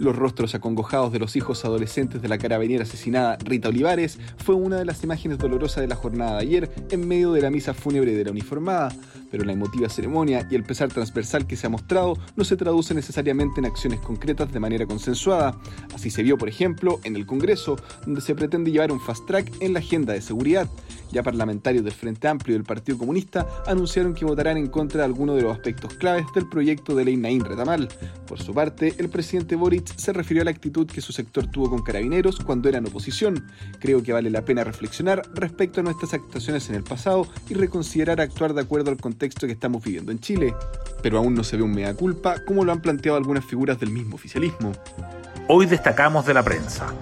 Los rostros acongojados de los hijos adolescentes de la carabinera asesinada Rita Olivares fue una de las imágenes dolorosas de la jornada de ayer en medio de la misa fúnebre de la uniformada, pero la emotiva ceremonia y el pesar transversal que se ha mostrado no se traduce necesariamente en acciones concretas de manera consensuada. Así se vio, por ejemplo, en el Congreso, donde se pretende llevar un fast track en la agenda de seguridad. Ya parlamentarios del Frente Amplio y del Partido Comunista anunciaron que votarán en contra de algunos de los aspectos claves del proyecto de ley Naín Retamal. Por su parte, el presidente Boric se refirió a la actitud que su sector tuvo con carabineros cuando eran oposición. Creo que vale la pena reflexionar respecto a nuestras actuaciones en el pasado y reconsiderar actuar de acuerdo al contexto que estamos viviendo en Chile. Pero aún no se ve un mea culpa como lo han planteado algunas figuras del mismo oficialismo. Hoy destacamos de la prensa.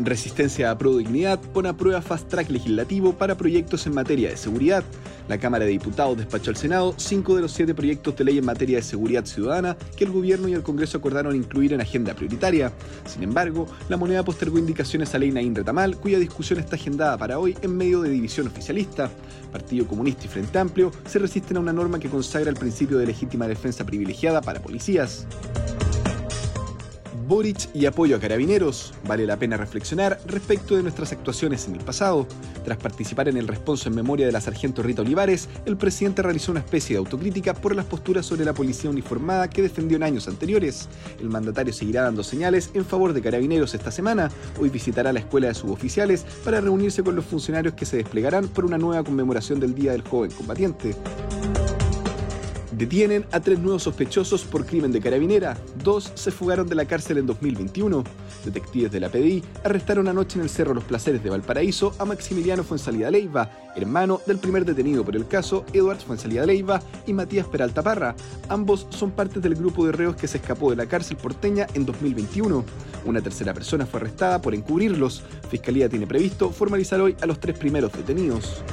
Resistencia a Pro Dignidad pone a prueba fast track legislativo para proyectos en materia de seguridad. La Cámara de Diputados despachó al Senado cinco de los siete proyectos de ley en materia de seguridad ciudadana que el gobierno y el Congreso acordaron incluir en agenda prioritaria. Sin embargo, la moneda postergó indicaciones a ley Naín Retamal, cuya discusión está agendada para hoy en medio de división oficialista. Partido Comunista y Frente Amplio se resisten a una norma que consagra el principio de legítima defensa privilegiada para policías. Boric y apoyo a carabineros. Vale la pena reflexionar respecto de nuestras actuaciones en el pasado. Tras participar en el responso en memoria de la sargento Rita Olivares, el presidente realizó una especie de autocrítica por las posturas sobre la policía uniformada que defendió en años anteriores. El mandatario seguirá dando señales en favor de carabineros esta semana. Hoy visitará la escuela de suboficiales para reunirse con los funcionarios que se desplegarán por una nueva conmemoración del Día del Joven Combatiente. Detienen a tres nuevos sospechosos por crimen de carabinera. Dos se fugaron de la cárcel en 2021. Detectives de la PDI arrestaron anoche en el Cerro Los Placeres de Valparaíso a Maximiliano Fuensalida Leiva, hermano del primer detenido por el caso, Eduard Fuensalida Leiva y Matías Peralta Parra. Ambos son parte del grupo de reos que se escapó de la cárcel porteña en 2021. Una tercera persona fue arrestada por encubrirlos. Fiscalía tiene previsto formalizar hoy a los tres primeros detenidos.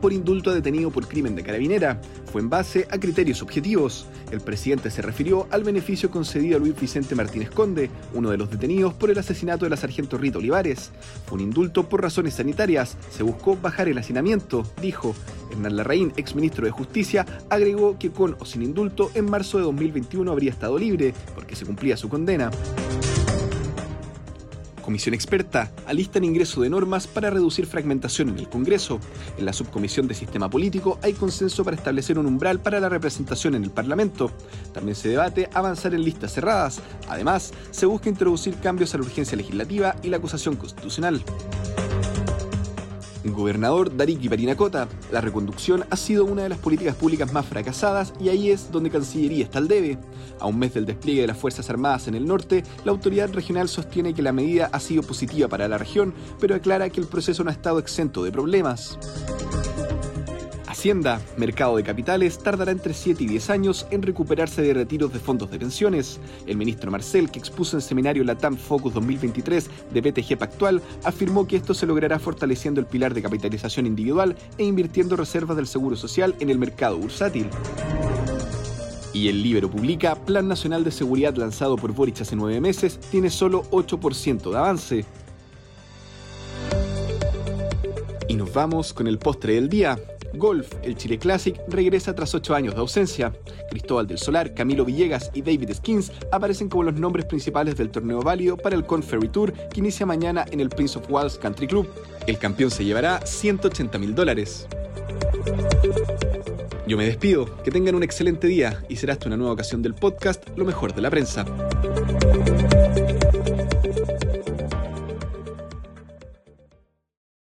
Por indulto detenido por crimen de carabinera. Fue en base a criterios objetivos. El presidente se refirió al beneficio concedido a Luis Vicente Martínez Conde, uno de los detenidos por el asesinato de la sargento Rita Olivares. Fue un indulto por razones sanitarias. Se buscó bajar el hacinamiento, dijo. Hernán Larraín, exministro de Justicia, agregó que con o sin indulto en marzo de 2021 habría estado libre, porque se cumplía su condena. Comisión experta alistan ingreso de normas para reducir fragmentación en el Congreso. En la subcomisión de sistema político hay consenso para establecer un umbral para la representación en el Parlamento. También se debate avanzar en listas cerradas. Además, se busca introducir cambios a la urgencia legislativa y la acusación constitucional. Gobernador Dariki Parinacota, la reconducción ha sido una de las políticas públicas más fracasadas y ahí es donde Cancillería está al debe. A un mes del despliegue de las Fuerzas Armadas en el norte, la autoridad regional sostiene que la medida ha sido positiva para la región, pero aclara que el proceso no ha estado exento de problemas. Hacienda, mercado de capitales, tardará entre 7 y 10 años en recuperarse de retiros de fondos de pensiones. El ministro Marcel, que expuso en seminario la TAM Focus 2023 de BTG Pactual, afirmó que esto se logrará fortaleciendo el pilar de capitalización individual e invirtiendo reservas del Seguro Social en el mercado bursátil. Y el Libero publica, Plan Nacional de Seguridad lanzado por Boric hace nueve meses, tiene solo 8% de avance. Y nos vamos con el postre del día. Golf, el Chile Classic, regresa tras ocho años de ausencia. Cristóbal del Solar, Camilo Villegas y David Skins aparecen como los nombres principales del torneo válido para el Conferry Tour que inicia mañana en el Prince of Wales Country Club. El campeón se llevará 180 mil dólares. Yo me despido, que tengan un excelente día y será hasta una nueva ocasión del podcast Lo mejor de la prensa.